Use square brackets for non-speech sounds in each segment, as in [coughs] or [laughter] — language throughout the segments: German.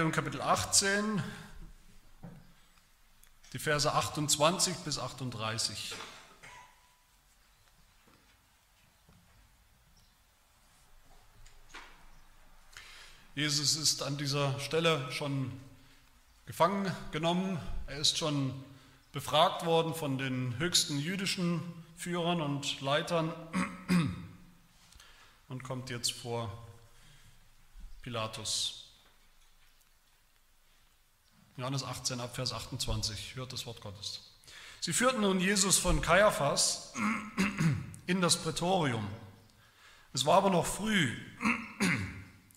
Evangelium Kapitel 18, die Verse 28 bis 38. Jesus ist an dieser Stelle schon gefangen genommen. Er ist schon befragt worden von den höchsten jüdischen Führern und Leitern und kommt jetzt vor Pilatus. Johannes 18 ab Vers 28, hört das Wort Gottes. Sie führten nun Jesus von Kaiaphas in das Prätorium. Es war aber noch früh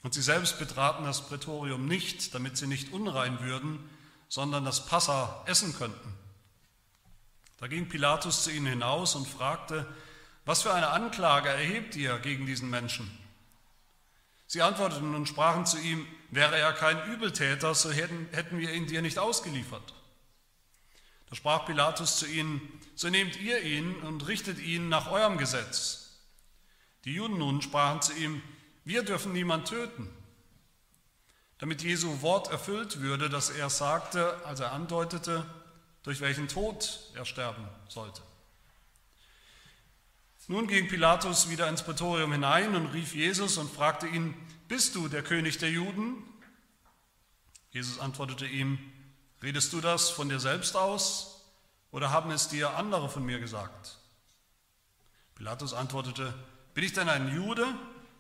und sie selbst betraten das Prätorium nicht, damit sie nicht unrein würden, sondern das Passa essen könnten. Da ging Pilatus zu ihnen hinaus und fragte, was für eine Anklage erhebt ihr gegen diesen Menschen? Sie antworteten und sprachen zu ihm, wäre er kein Übeltäter, so hätten, hätten wir ihn dir nicht ausgeliefert. Da sprach Pilatus zu ihnen, so nehmt ihr ihn und richtet ihn nach eurem Gesetz. Die Juden nun sprachen zu ihm, wir dürfen niemand töten. Damit Jesu Wort erfüllt würde, dass er sagte, als er andeutete, durch welchen Tod er sterben sollte. Nun ging Pilatus wieder ins Prätorium hinein und rief Jesus und fragte ihn, bist du der König der Juden? Jesus antwortete ihm, redest du das von dir selbst aus oder haben es dir andere von mir gesagt? Pilatus antwortete, bin ich denn ein Jude?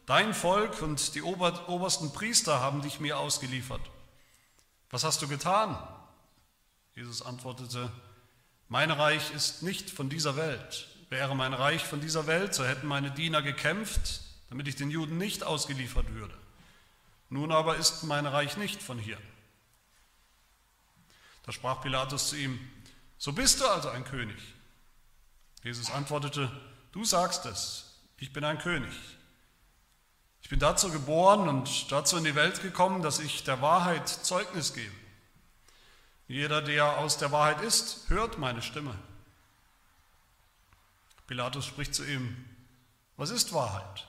Dein Volk und die obersten Priester haben dich mir ausgeliefert. Was hast du getan? Jesus antwortete, mein Reich ist nicht von dieser Welt. Wäre mein Reich von dieser Welt, so hätten meine Diener gekämpft, damit ich den Juden nicht ausgeliefert würde. Nun aber ist mein Reich nicht von hier. Da sprach Pilatus zu ihm, so bist du also ein König. Jesus antwortete, du sagst es, ich bin ein König. Ich bin dazu geboren und dazu in die Welt gekommen, dass ich der Wahrheit Zeugnis gebe. Jeder, der aus der Wahrheit ist, hört meine Stimme. Pilatus spricht zu ihm, was ist Wahrheit?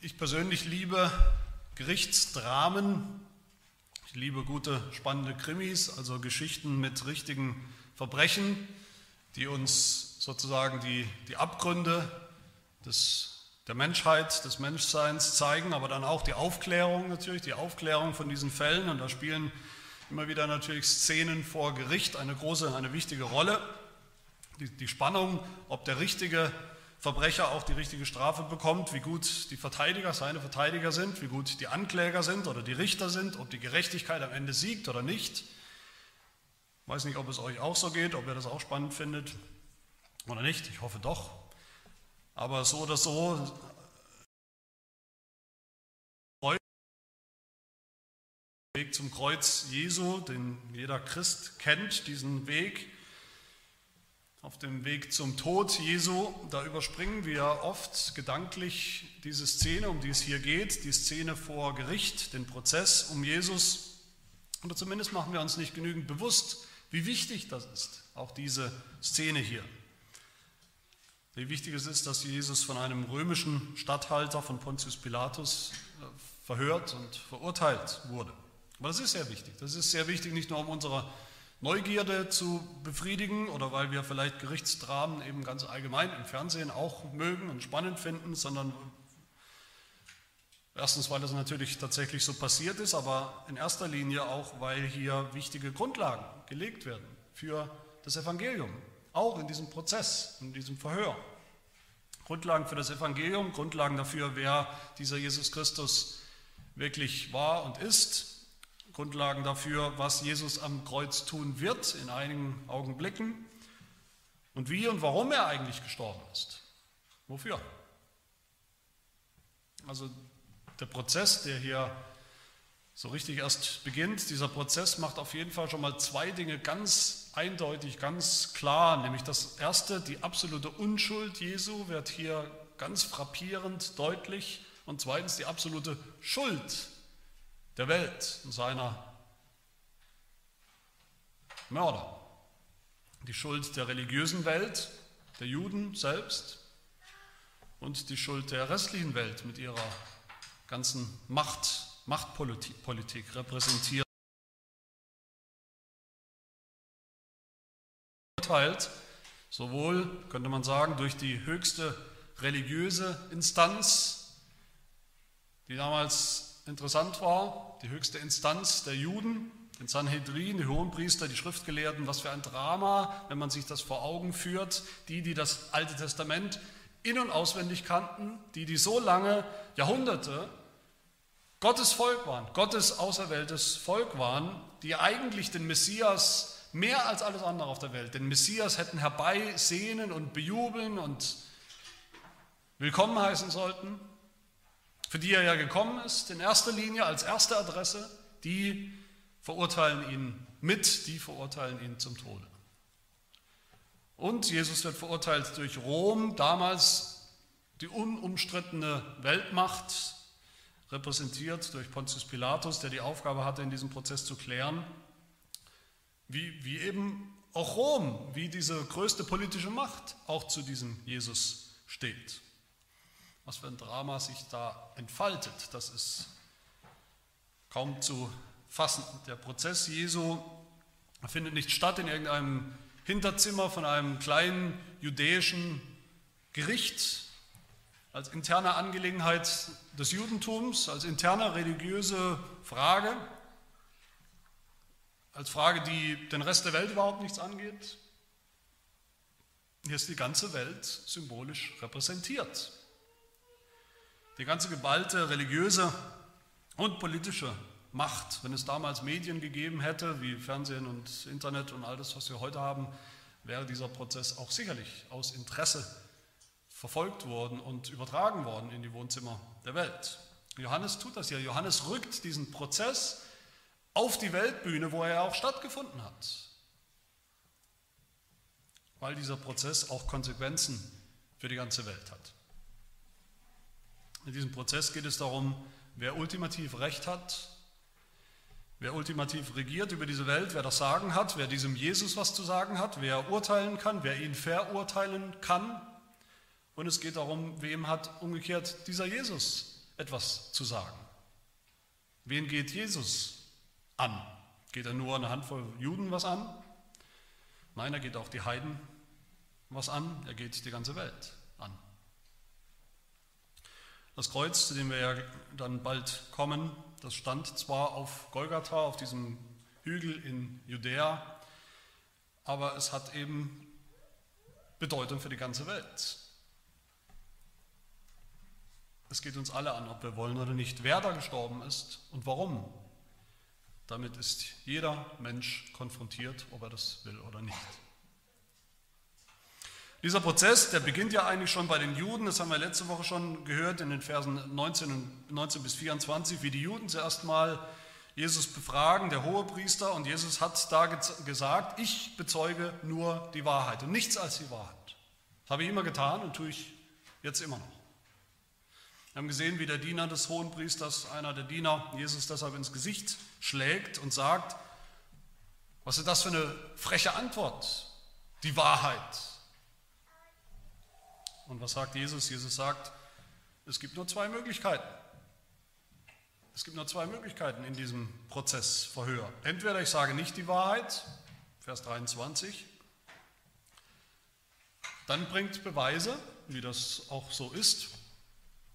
Ich persönlich liebe Gerichtsdramen ich liebe gute, spannende Krimis, also Geschichten mit richtigen Verbrechen, die uns sozusagen die, die Abgründe des, der Menschheit, des Menschseins zeigen, aber dann auch die Aufklärung natürlich, die Aufklärung von diesen Fällen. Und da spielen immer wieder natürlich Szenen vor Gericht eine große, eine wichtige Rolle. Die, die Spannung, ob der richtige Verbrecher auch die richtige Strafe bekommt, wie gut die Verteidiger, seine Verteidiger sind, wie gut die Ankläger sind oder die Richter sind, ob die Gerechtigkeit am Ende siegt oder nicht. Ich weiß nicht, ob es euch auch so geht, ob ihr das auch spannend findet oder nicht. Ich hoffe doch. Aber so oder so, Weg zum Kreuz Jesu, den jeder Christ kennt, diesen Weg, auf dem Weg zum Tod Jesu, da überspringen wir oft gedanklich diese Szene, um die es hier geht, die Szene vor Gericht, den Prozess um Jesus. Oder zumindest machen wir uns nicht genügend bewusst, wie wichtig das ist, auch diese Szene hier. Wie wichtig es ist, dass Jesus von einem römischen Statthalter von Pontius Pilatus äh, verhört und verurteilt wurde. Aber das ist sehr wichtig. Das ist sehr wichtig, nicht nur um unserer Neugierde zu befriedigen oder weil wir vielleicht Gerichtsdramen eben ganz allgemein im Fernsehen auch mögen und spannend finden, sondern erstens, weil das natürlich tatsächlich so passiert ist, aber in erster Linie auch, weil hier wichtige Grundlagen gelegt werden für das Evangelium, auch in diesem Prozess, in diesem Verhör. Grundlagen für das Evangelium, Grundlagen dafür, wer dieser Jesus Christus wirklich war und ist Grundlagen dafür, was Jesus am Kreuz tun wird in einigen Augenblicken und wie und warum er eigentlich gestorben ist. Wofür? Also der Prozess, der hier so richtig erst beginnt, dieser Prozess macht auf jeden Fall schon mal zwei Dinge ganz eindeutig, ganz klar. Nämlich das erste, die absolute Unschuld Jesu wird hier ganz frappierend deutlich. Und zweitens die absolute Schuld der Welt und seiner Mörder. Die Schuld der religiösen Welt, der Juden selbst und die Schuld der restlichen Welt mit ihrer ganzen Macht, Machtpolitik repräsentiert. Urteilt, sowohl, könnte man sagen, durch die höchste religiöse Instanz, die damals interessant war, die höchste Instanz der Juden, den Sanhedrin, die Hohenpriester, die Schriftgelehrten, was für ein Drama, wenn man sich das vor Augen führt, die, die das Alte Testament in und auswendig kannten, die, die so lange, Jahrhunderte Gottes Volk waren, Gottes auserwähltes Volk waren, die eigentlich den Messias mehr als alles andere auf der Welt, den Messias hätten herbeisehnen und bejubeln und willkommen heißen sollten, für die er ja gekommen ist, in erster Linie als erste Adresse, die verurteilen ihn mit, die verurteilen ihn zum Tode. Und Jesus wird verurteilt durch Rom, damals die unumstrittene Weltmacht, repräsentiert durch Pontius Pilatus, der die Aufgabe hatte, in diesem Prozess zu klären, wie, wie eben auch Rom, wie diese größte politische Macht auch zu diesem Jesus steht. Was für ein Drama sich da entfaltet, das ist kaum zu fassen. Der Prozess Jesu findet nicht statt in irgendeinem Hinterzimmer von einem kleinen judäischen Gericht als interne Angelegenheit des Judentums, als interne religiöse Frage, als Frage, die den Rest der Welt überhaupt nichts angeht. Hier ist die ganze Welt symbolisch repräsentiert. Die ganze geballte religiöse und politische Macht, wenn es damals Medien gegeben hätte, wie Fernsehen und Internet und all das, was wir heute haben, wäre dieser Prozess auch sicherlich aus Interesse verfolgt worden und übertragen worden in die Wohnzimmer der Welt. Johannes tut das ja. Johannes rückt diesen Prozess auf die Weltbühne, wo er auch stattgefunden hat. Weil dieser Prozess auch Konsequenzen für die ganze Welt hat. In diesem Prozess geht es darum, wer ultimativ Recht hat Wer ultimativ regiert über diese Welt, wer das Sagen hat, wer diesem Jesus was zu sagen hat, wer urteilen kann, wer ihn verurteilen kann. Und es geht darum, wem hat umgekehrt dieser Jesus etwas zu sagen. Wen geht Jesus an? Geht er nur eine Handvoll Juden was an? Nein, er geht auch die Heiden was an, er geht die ganze Welt. Das Kreuz, zu dem wir ja dann bald kommen, das stand zwar auf Golgatha, auf diesem Hügel in Judäa, aber es hat eben Bedeutung für die ganze Welt. Es geht uns alle an, ob wir wollen oder nicht, wer da gestorben ist und warum. Damit ist jeder Mensch konfrontiert, ob er das will oder nicht. Dieser Prozess, der beginnt ja eigentlich schon bei den Juden, das haben wir letzte Woche schon gehört in den Versen 19, 19 bis 24, wie die Juden zuerst mal Jesus befragen, der Hohepriester, und Jesus hat da gesagt, ich bezeuge nur die Wahrheit und nichts als die Wahrheit. Das habe ich immer getan und tue ich jetzt immer noch. Wir haben gesehen, wie der Diener des Hohenpriesters, einer der Diener, Jesus deshalb ins Gesicht schlägt und sagt, was ist das für eine freche Antwort? Die Wahrheit. Und was sagt Jesus? Jesus sagt, es gibt nur zwei Möglichkeiten. Es gibt nur zwei Möglichkeiten in diesem Prozess Verhör. Entweder ich sage nicht die Wahrheit, Vers 23, dann bringt Beweise, wie das auch so ist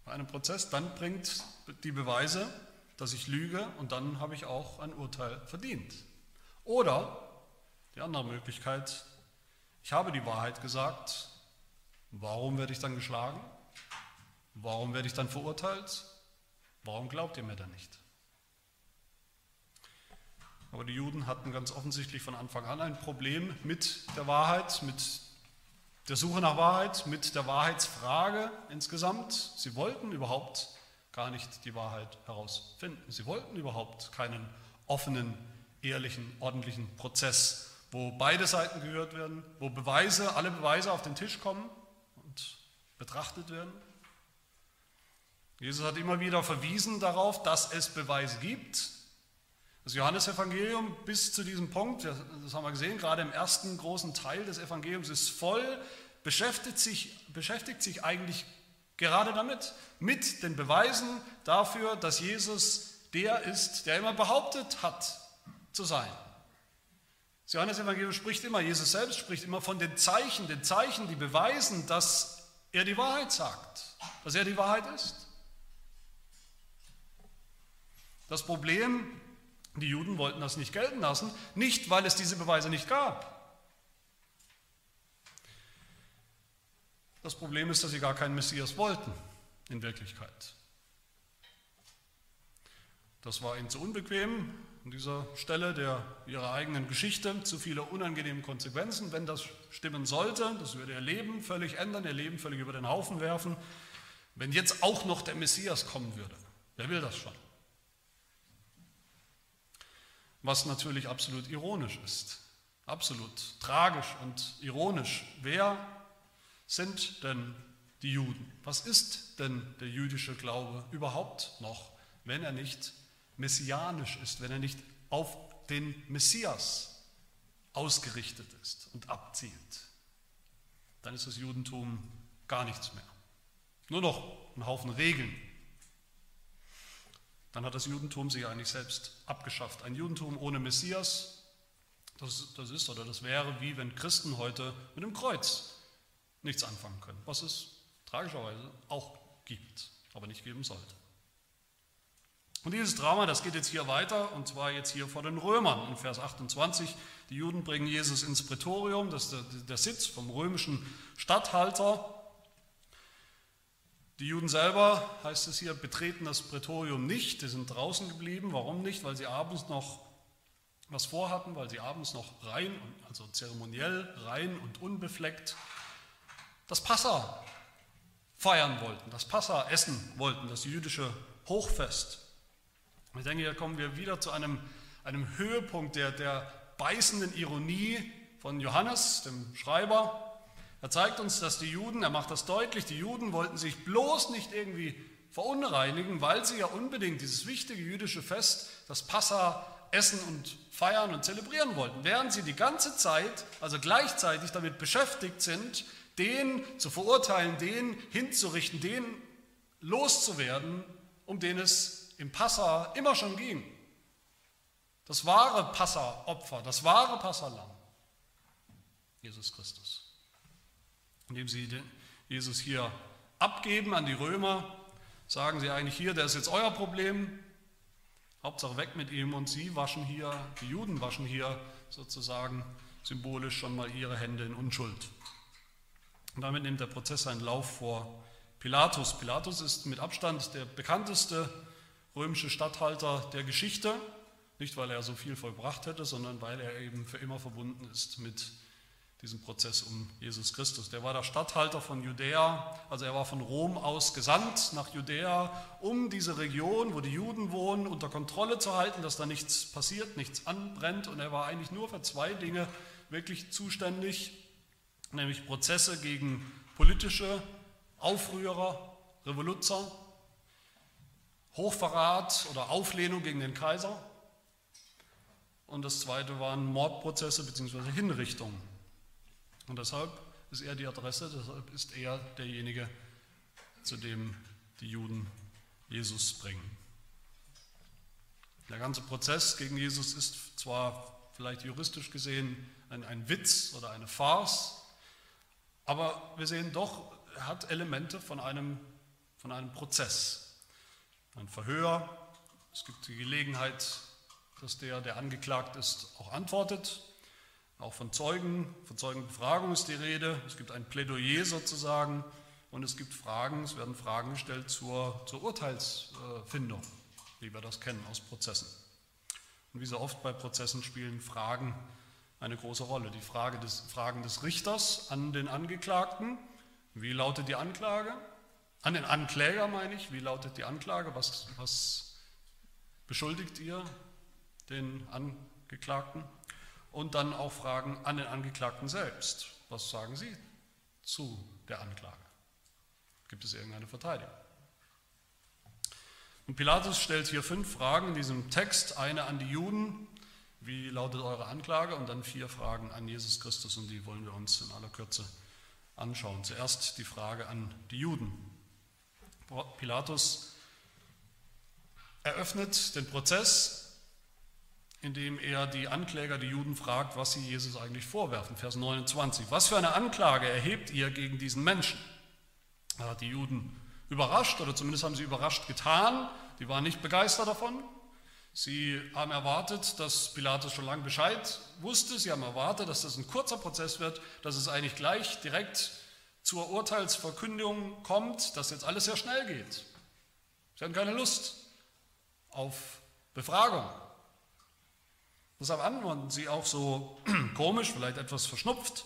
bei einem Prozess, dann bringt die Beweise, dass ich lüge und dann habe ich auch ein Urteil verdient. Oder die andere Möglichkeit, ich habe die Wahrheit gesagt Warum werde ich dann geschlagen? Warum werde ich dann verurteilt? Warum glaubt ihr mir dann nicht? Aber die Juden hatten ganz offensichtlich von Anfang an ein Problem mit der Wahrheit, mit der Suche nach Wahrheit, mit der Wahrheitsfrage insgesamt. Sie wollten überhaupt gar nicht die Wahrheit herausfinden. Sie wollten überhaupt keinen offenen, ehrlichen, ordentlichen Prozess, wo beide Seiten gehört werden, wo Beweise, alle Beweise auf den Tisch kommen betrachtet werden. Jesus hat immer wieder verwiesen darauf, dass es Beweise gibt. Das Johannesevangelium bis zu diesem Punkt, das haben wir gesehen, gerade im ersten großen Teil des Evangeliums ist voll, beschäftigt sich, beschäftigt sich eigentlich gerade damit, mit den Beweisen dafür, dass Jesus der ist, der immer behauptet hat zu sein. Das Johannesevangelium spricht immer, Jesus selbst spricht immer von den Zeichen, den Zeichen, die beweisen, dass er die Wahrheit sagt, dass er die Wahrheit ist. Das Problem, die Juden wollten das nicht gelten lassen, nicht weil es diese Beweise nicht gab. Das Problem ist, dass sie gar keinen Messias wollten in Wirklichkeit. Das war ihnen zu unbequem an dieser Stelle der ihrer eigenen Geschichte, zu viele unangenehme Konsequenzen. Wenn das stimmen sollte, das würde ihr Leben völlig ändern, ihr Leben völlig über den Haufen werfen. Wenn jetzt auch noch der Messias kommen würde, wer will das schon? was natürlich absolut ironisch ist. Absolut tragisch und ironisch. Wer sind denn die Juden? Was ist denn der jüdische Glaube überhaupt noch, wenn er nicht messianisch ist, wenn er nicht auf den Messias ausgerichtet ist und abzielt? Dann ist das Judentum gar nichts mehr. Nur noch ein Haufen Regeln, dann hat das Judentum sich eigentlich selbst abgeschafft. Ein Judentum ohne Messias, das, das ist oder das wäre wie wenn Christen heute mit dem Kreuz nichts anfangen können, was es tragischerweise auch gibt, aber nicht geben sollte. Und dieses Drama, das geht jetzt hier weiter, und zwar jetzt hier vor den Römern in Vers 28. Die Juden bringen Jesus ins Prätorium, das ist der, der Sitz vom römischen Statthalter. Die Juden selber, heißt es hier, betreten das Prätorium nicht, die sind draußen geblieben. Warum nicht? Weil sie abends noch was vorhatten, weil sie abends noch rein, also zeremoniell rein und unbefleckt, das Passa feiern wollten, das Passa essen wollten, das jüdische Hochfest. Ich denke, hier kommen wir wieder zu einem, einem Höhepunkt der, der beißenden Ironie von Johannes, dem Schreiber, er zeigt uns, dass die Juden, er macht das deutlich, die Juden wollten sich bloß nicht irgendwie verunreinigen, weil sie ja unbedingt dieses wichtige jüdische Fest, das Passa, essen und feiern und zelebrieren wollten, während sie die ganze Zeit, also gleichzeitig damit beschäftigt sind, den zu verurteilen, den hinzurichten, den loszuwerden, um den es im Passa immer schon ging. Das wahre Passa-Opfer, das wahre Passalam, Jesus Christus indem sie Jesus hier abgeben an die Römer, sagen sie eigentlich hier, der ist jetzt euer Problem, Hauptsache weg mit ihm und sie waschen hier, die Juden waschen hier sozusagen symbolisch schon mal ihre Hände in Unschuld. Und damit nimmt der Prozess seinen Lauf vor Pilatus. Pilatus ist mit Abstand der bekannteste römische Statthalter der Geschichte, nicht weil er so viel vollbracht hätte, sondern weil er eben für immer verbunden ist mit diesen Prozess um Jesus Christus. Der war der Statthalter von Judäa, also er war von Rom aus gesandt nach Judäa, um diese Region, wo die Juden wohnen, unter Kontrolle zu halten, dass da nichts passiert, nichts anbrennt. Und er war eigentlich nur für zwei Dinge wirklich zuständig, nämlich Prozesse gegen politische Aufrührer, Revoluzer, Hochverrat oder Auflehnung gegen den Kaiser. Und das zweite waren Mordprozesse bzw. Hinrichtungen. Und deshalb ist er die Adresse, deshalb ist er derjenige, zu dem die Juden Jesus bringen. Der ganze Prozess gegen Jesus ist zwar vielleicht juristisch gesehen ein, ein Witz oder eine Farce, aber wir sehen doch, er hat Elemente von einem, von einem Prozess. Ein Verhör, es gibt die Gelegenheit, dass der, der angeklagt ist, auch antwortet. Auch von Zeugen, von Zeugenbefragung ist die Rede. Es gibt ein Plädoyer sozusagen und es gibt Fragen, es werden Fragen gestellt zur, zur Urteilsfindung, wie wir das kennen aus Prozessen. Und wie so oft bei Prozessen spielen Fragen eine große Rolle. Die Frage des, Fragen des Richters an den Angeklagten, wie lautet die Anklage? An den Ankläger meine ich, wie lautet die Anklage? Was, was beschuldigt ihr den Angeklagten? und dann auch Fragen an den Angeklagten selbst. Was sagen Sie zu der Anklage? Gibt es irgendeine Verteidigung? Und Pilatus stellt hier fünf Fragen in diesem Text, eine an die Juden, wie lautet eure Anklage, und dann vier Fragen an Jesus Christus, und die wollen wir uns in aller Kürze anschauen. Zuerst die Frage an die Juden. Pilatus eröffnet den Prozess, indem er die Ankläger, die Juden, fragt, was sie Jesus eigentlich vorwerfen. Vers 29. Was für eine Anklage erhebt ihr gegen diesen Menschen? Er hat die Juden überrascht, oder zumindest haben sie überrascht getan. Die waren nicht begeistert davon. Sie haben erwartet, dass Pilatus schon lange Bescheid wusste. Sie haben erwartet, dass das ein kurzer Prozess wird, dass es eigentlich gleich direkt zur Urteilsverkündung kommt, dass jetzt alles sehr schnell geht. Sie hatten keine Lust auf Befragung. Deshalb antworten sie auch so [clears throat] komisch, vielleicht etwas verschnupft.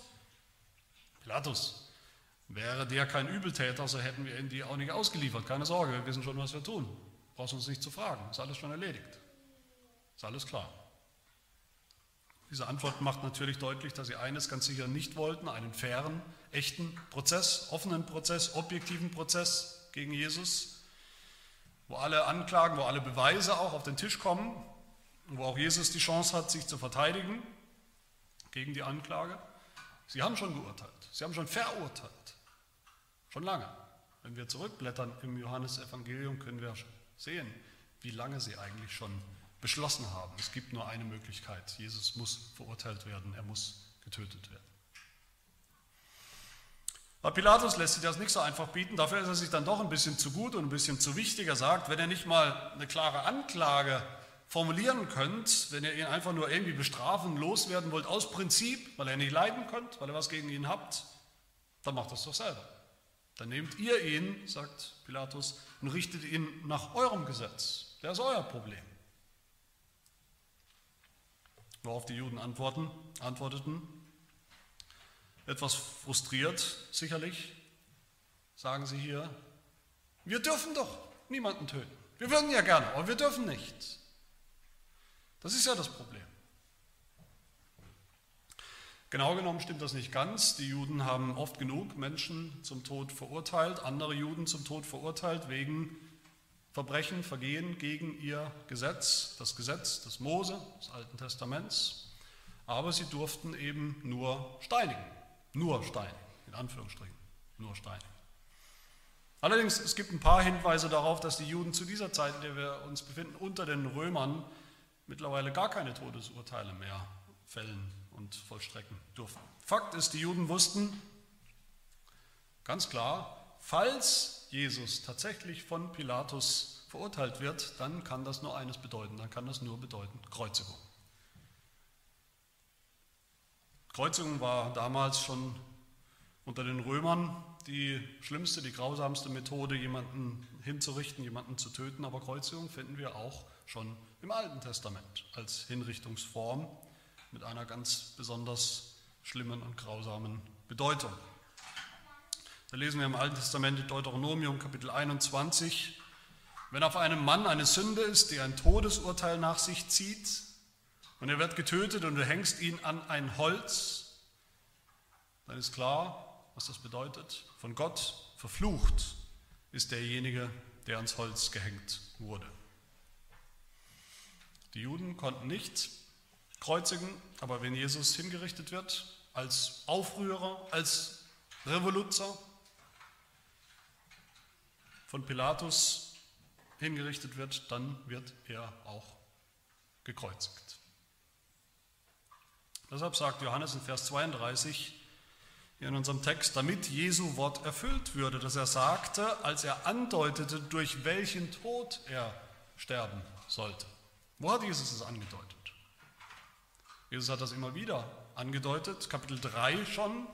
Pilatus, wäre der kein Übeltäter, so hätten wir ihn dir auch nicht ausgeliefert. Keine Sorge, wir wissen schon, was wir tun. Brauchst uns nicht zu fragen, ist alles schon erledigt. Ist alles klar. Diese Antwort macht natürlich deutlich, dass sie eines ganz sicher nicht wollten, einen fairen, echten Prozess, offenen Prozess, objektiven Prozess gegen Jesus, wo alle Anklagen, wo alle Beweise auch auf den Tisch kommen, wo auch Jesus die Chance hat, sich zu verteidigen gegen die Anklage. Sie haben schon geurteilt, sie haben schon verurteilt, schon lange. Wenn wir zurückblättern im Johannesevangelium, können wir sehen, wie lange sie eigentlich schon beschlossen haben. Es gibt nur eine Möglichkeit. Jesus muss verurteilt werden, er muss getötet werden. Aber Pilatus lässt sich das nicht so einfach bieten, dafür ist er sich dann doch ein bisschen zu gut und ein bisschen zu wichtig. Er sagt, wenn er nicht mal eine klare Anklage formulieren könnt, wenn ihr ihn einfach nur irgendwie bestrafen, loswerden wollt, aus Prinzip, weil er nicht leiden könnt, weil ihr was gegen ihn habt, dann macht das doch selber. Dann nehmt ihr ihn, sagt Pilatus, und richtet ihn nach eurem Gesetz. Der ist euer Problem. Worauf die Juden antworten, antworteten, etwas frustriert sicherlich, sagen sie hier, wir dürfen doch niemanden töten. Wir würden ja gerne, aber wir dürfen nicht. Das ist ja das Problem. Genau genommen stimmt das nicht ganz. Die Juden haben oft genug Menschen zum Tod verurteilt, andere Juden zum Tod verurteilt wegen Verbrechen, Vergehen gegen ihr Gesetz, das Gesetz des Mose, des Alten Testaments. Aber sie durften eben nur steinigen, nur steinigen, in Anführungsstrichen, nur steinigen. Allerdings, es gibt ein paar Hinweise darauf, dass die Juden zu dieser Zeit, in der wir uns befinden, unter den Römern mittlerweile gar keine Todesurteile mehr fällen und vollstrecken dürfen. Fakt ist, die Juden wussten ganz klar, falls Jesus tatsächlich von Pilatus verurteilt wird, dann kann das nur eines bedeuten, dann kann das nur bedeuten Kreuzigung. Kreuzigung war damals schon unter den Römern die schlimmste, die grausamste Methode, jemanden hinzurichten, jemanden zu töten, aber Kreuzigung finden wir auch schon im Alten Testament als Hinrichtungsform mit einer ganz besonders schlimmen und grausamen Bedeutung. Da lesen wir im Alten Testament Deuteronomium Kapitel 21, wenn auf einem Mann eine Sünde ist, die ein Todesurteil nach sich zieht, und er wird getötet und du hängst ihn an ein Holz, dann ist klar, was das bedeutet. Von Gott verflucht ist derjenige, der ans Holz gehängt wurde. Die Juden konnten nicht kreuzigen, aber wenn Jesus hingerichtet wird, als Aufrührer, als Revoluzer, von Pilatus hingerichtet wird, dann wird er auch gekreuzigt. Deshalb sagt Johannes in Vers 32 hier in unserem Text, damit Jesu Wort erfüllt würde, dass er sagte, als er andeutete, durch welchen Tod er sterben sollte. Wo hat Jesus es angedeutet? Jesus hat das immer wieder angedeutet, Kapitel 3 schon,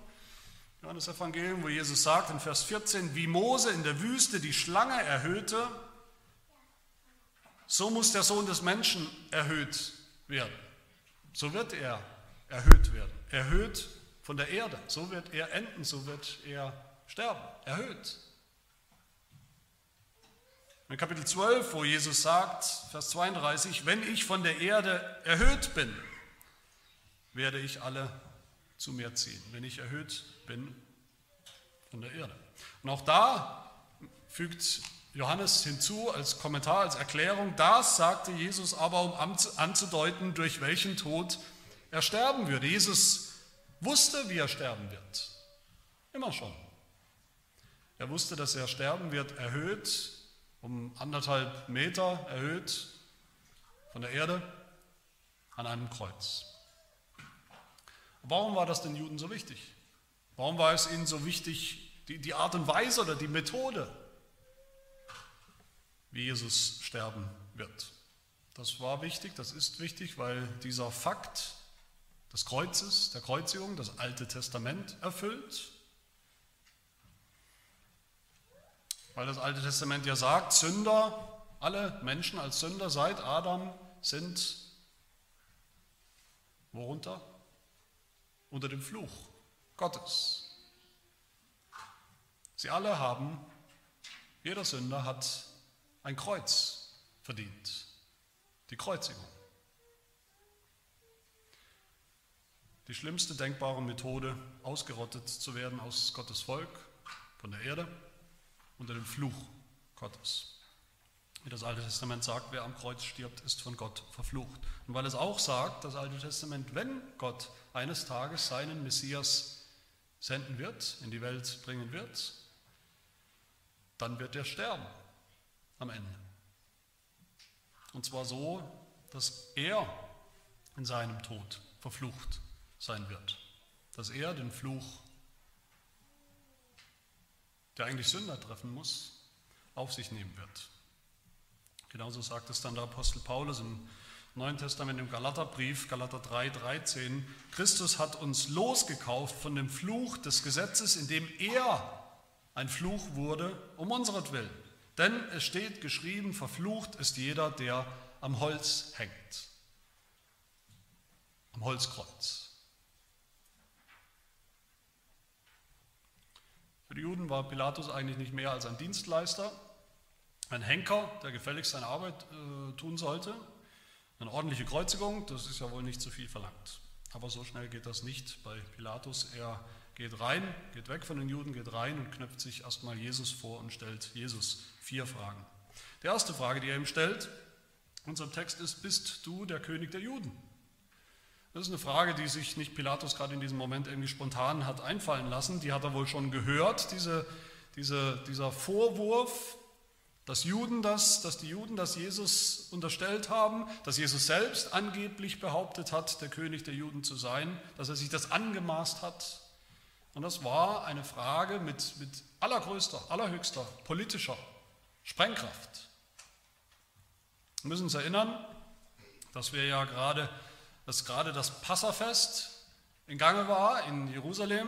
Johannes Evangelium, wo Jesus sagt in Vers 14, wie Mose in der Wüste die Schlange erhöhte, so muss der Sohn des Menschen erhöht werden. So wird er erhöht werden. Erhöht von der Erde. So wird er enden, so wird er sterben. Erhöht. In Kapitel 12, wo Jesus sagt, Vers 32, wenn ich von der Erde erhöht bin, werde ich alle zu mir ziehen, wenn ich erhöht bin von der Erde. Und auch da fügt Johannes hinzu als Kommentar, als Erklärung, das sagte Jesus aber, um anzudeuten, durch welchen Tod er sterben würde. Jesus wusste, wie er sterben wird. Immer schon. Er wusste, dass er sterben wird, erhöht, um anderthalb Meter erhöht von der Erde an einem Kreuz. Warum war das den Juden so wichtig? Warum war es ihnen so wichtig, die, die Art und Weise oder die Methode, wie Jesus sterben wird? Das war wichtig, das ist wichtig, weil dieser Fakt des Kreuzes, der Kreuzigung, das Alte Testament erfüllt. Weil das Alte Testament ja sagt, Sünder, alle Menschen als Sünder seit Adam sind worunter? Unter dem Fluch Gottes. Sie alle haben, jeder Sünder hat ein Kreuz verdient, die Kreuzigung. Die schlimmste denkbare Methode, ausgerottet zu werden aus Gottes Volk, von der Erde, unter dem Fluch Gottes. Wie das Alte Testament sagt, wer am Kreuz stirbt, ist von Gott verflucht. Und weil es auch sagt, das Alte Testament, wenn Gott eines Tages seinen Messias senden wird, in die Welt bringen wird, dann wird er sterben am Ende. Und zwar so, dass er in seinem Tod verflucht sein wird. Dass er den Fluch, der eigentlich Sünder treffen muss, auf sich nehmen wird. Genauso sagt es dann der Apostel Paulus im Neuen Testament im Galaterbrief, Galater 3, 13, Christus hat uns losgekauft von dem Fluch des Gesetzes, indem er ein Fluch wurde, um unseretwillen. Denn es steht geschrieben, verflucht ist jeder, der am Holz hängt. Am Holzkreuz. Für die Juden war Pilatus eigentlich nicht mehr als ein Dienstleister, ein Henker, der gefälligst seine Arbeit äh, tun sollte. Eine ordentliche Kreuzigung, das ist ja wohl nicht zu viel verlangt. Aber so schnell geht das nicht bei Pilatus. Er geht rein, geht weg von den Juden, geht rein und knöpft sich erstmal Jesus vor und stellt Jesus vier Fragen. Die erste Frage, die er ihm stellt, unserem Text ist, bist du der König der Juden? Das ist eine Frage, die sich nicht Pilatus gerade in diesem Moment irgendwie spontan hat einfallen lassen. Die hat er wohl schon gehört, diese, diese, dieser Vorwurf, dass, Juden das, dass die Juden das Jesus unterstellt haben, dass Jesus selbst angeblich behauptet hat, der König der Juden zu sein, dass er sich das angemaßt hat. Und das war eine Frage mit, mit allergrößter, allerhöchster politischer Sprengkraft. Wir müssen uns erinnern, dass wir ja gerade, dass gerade das Passafest in Gange war in Jerusalem.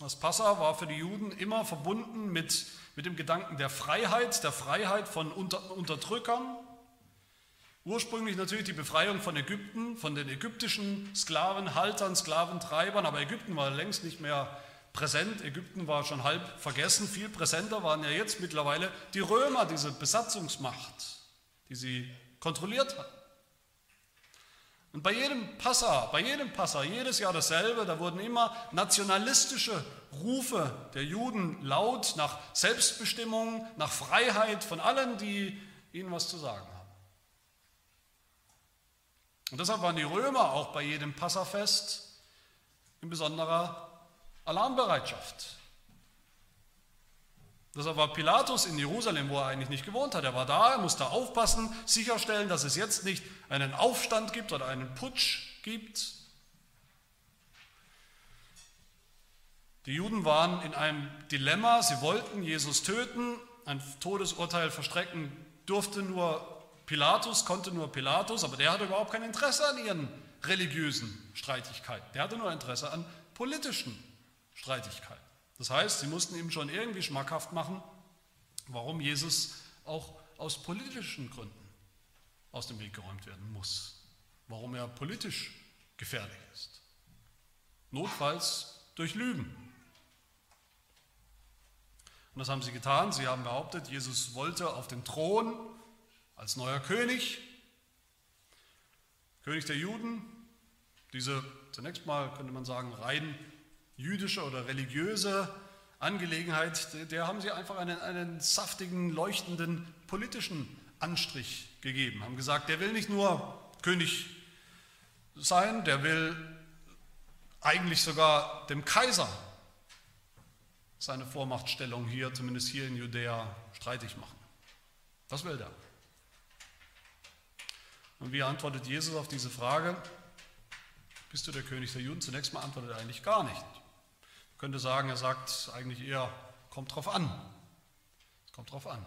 Das Passa war für die Juden immer verbunden mit mit dem Gedanken der Freiheit, der Freiheit von Unter Unterdrückern. Ursprünglich natürlich die Befreiung von Ägypten, von den ägyptischen Sklavenhaltern, Sklaventreibern, aber Ägypten war längst nicht mehr präsent. Ägypten war schon halb vergessen. Viel präsenter waren ja jetzt mittlerweile die Römer, diese Besatzungsmacht, die sie kontrolliert hatten. Und bei jedem Passa, bei jedem Passa, jedes Jahr dasselbe, da wurden immer nationalistische Rufe der Juden laut nach Selbstbestimmung, nach Freiheit von allen, die ihnen was zu sagen haben. Und deshalb waren die Römer auch bei jedem Passafest in besonderer Alarmbereitschaft. Deshalb war Pilatus in Jerusalem, wo er eigentlich nicht gewohnt hat. Er war da, er musste aufpassen, sicherstellen, dass es jetzt nicht einen Aufstand gibt oder einen Putsch gibt. Die Juden waren in einem Dilemma, sie wollten Jesus töten, ein Todesurteil verstrecken durfte nur Pilatus, konnte nur Pilatus, aber der hatte überhaupt kein Interesse an ihren religiösen Streitigkeiten. Der hatte nur Interesse an politischen Streitigkeiten. Das heißt, sie mussten ihm schon irgendwie schmackhaft machen, warum Jesus auch aus politischen Gründen aus dem Weg geräumt werden muss, warum er politisch gefährlich ist. Notfalls durch Lügen. Und das haben sie getan. Sie haben behauptet, Jesus wollte auf den Thron als neuer König, König der Juden, diese zunächst mal könnte man sagen rein jüdische oder religiöse Angelegenheit, der haben sie einfach einen, einen saftigen, leuchtenden politischen Anstrich gegeben. Haben gesagt, der will nicht nur König sein, der will eigentlich sogar dem Kaiser seine Vormachtstellung hier, zumindest hier in Judäa, streitig machen. Das will der. Und wie antwortet Jesus auf diese Frage? Bist du der König der Juden? Zunächst mal antwortet er eigentlich gar nicht. Man könnte sagen, er sagt eigentlich eher, kommt drauf an. Es kommt drauf an.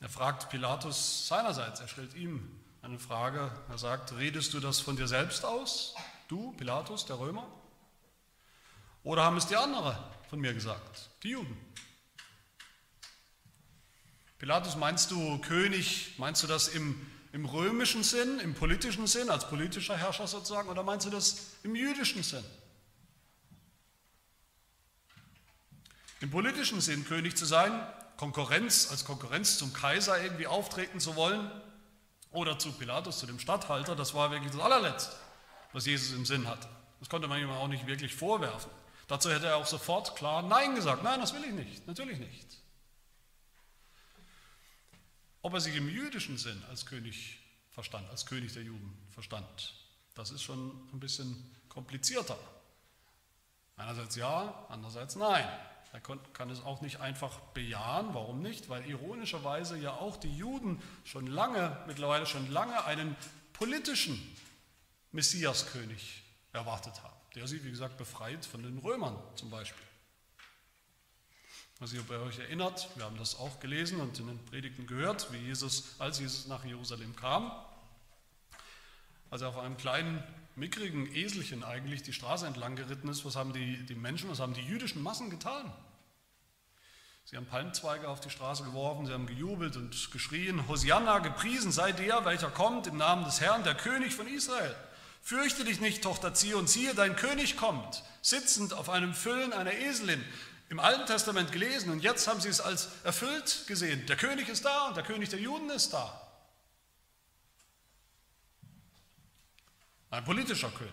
Er fragt Pilatus seinerseits, er stellt ihm eine Frage. Er sagt, redest du das von dir selbst aus, du, Pilatus, der Römer? Oder haben es die andere von mir gesagt, die Juden? Pilatus, meinst du König, meinst du das im, im römischen Sinn, im politischen Sinn, als politischer Herrscher sozusagen, oder meinst du das im jüdischen Sinn? Im politischen Sinn König zu sein, Konkurrenz, als Konkurrenz zum Kaiser irgendwie auftreten zu wollen oder zu Pilatus, zu dem Statthalter, das war wirklich das allerletzte, was Jesus im Sinn hatte. Das konnte man ihm auch nicht wirklich vorwerfen. Dazu hätte er auch sofort klar Nein gesagt. Nein, das will ich nicht, natürlich nicht. Ob er sich im jüdischen Sinn als König verstand, als König der Juden verstand, das ist schon ein bisschen komplizierter. Einerseits ja, andererseits nein. Er kann es auch nicht einfach bejahen. Warum nicht? Weil ironischerweise ja auch die Juden schon lange, mittlerweile schon lange einen politischen Messiaskönig erwartet haben, der sie, wie gesagt, befreit von den Römern zum Beispiel. Also ihr euch erinnert, wir haben das auch gelesen und in den Predigten gehört, wie Jesus, als Jesus nach Jerusalem kam, als er auf einem kleinen, mickrigen Eselchen eigentlich die Straße entlang geritten ist, was haben die, die Menschen, was haben die jüdischen Massen getan? Sie haben Palmzweige auf die Straße geworfen, sie haben gejubelt und geschrien, Hosianna, gepriesen sei der, welcher kommt im Namen des Herrn, der König von Israel. Fürchte dich nicht, Tochter Zion, siehe, dein König kommt, sitzend auf einem Füllen einer Eselin. Im Alten Testament gelesen und jetzt haben sie es als erfüllt gesehen. Der König ist da und der König der Juden ist da. Ein politischer König.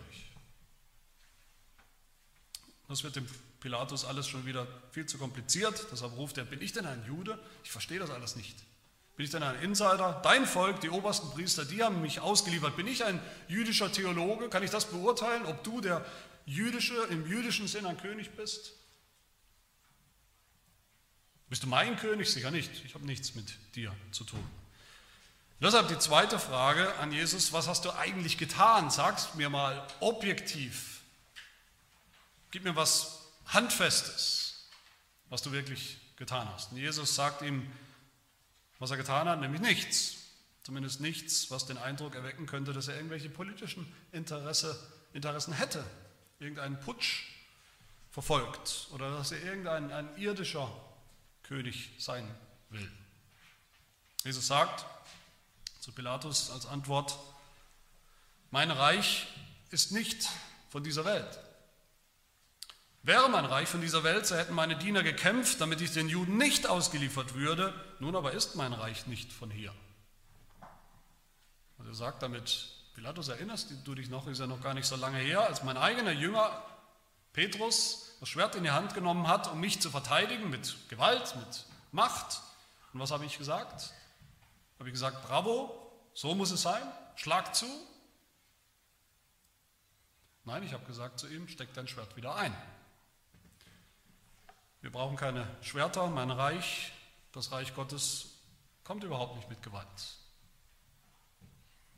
Das wird dem Pilatus alles schon wieder viel zu kompliziert. Deshalb ruft er, bin ich denn ein Jude? Ich verstehe das alles nicht. Bin ich denn ein Insider? Dein Volk, die obersten Priester, die haben mich ausgeliefert. Bin ich ein jüdischer Theologe? Kann ich das beurteilen, ob du der jüdische, im jüdischen Sinn ein König bist? Bist du mein König? Sicher nicht. Ich habe nichts mit dir zu tun. Deshalb die zweite Frage an Jesus, was hast du eigentlich getan? Sag's mir mal objektiv. Gib mir was Handfestes, was du wirklich getan hast. Und Jesus sagt ihm, was er getan hat, nämlich nichts. Zumindest nichts, was den Eindruck erwecken könnte, dass er irgendwelche politischen Interesse, Interessen hätte, irgendeinen Putsch verfolgt oder dass er irgendein ein irdischer König sein will. Jesus sagt zu Pilatus als Antwort, mein Reich ist nicht von dieser Welt. Wäre mein Reich von dieser Welt, so hätten meine Diener gekämpft, damit ich den Juden nicht ausgeliefert würde. Nun aber ist mein Reich nicht von hier. Also er sagt damit, Pilatus, erinnerst du dich noch, ist ja noch gar nicht so lange her, als mein eigener Jünger Petrus das Schwert in die Hand genommen hat, um mich zu verteidigen mit Gewalt, mit Macht. Und was habe ich gesagt? Habe ich gesagt, bravo, so muss es sein, schlag zu. Nein, ich habe gesagt zu ihm, steck dein Schwert wieder ein. Wir brauchen keine Schwerter. Mein Reich, das Reich Gottes, kommt überhaupt nicht mit Gewalt. Das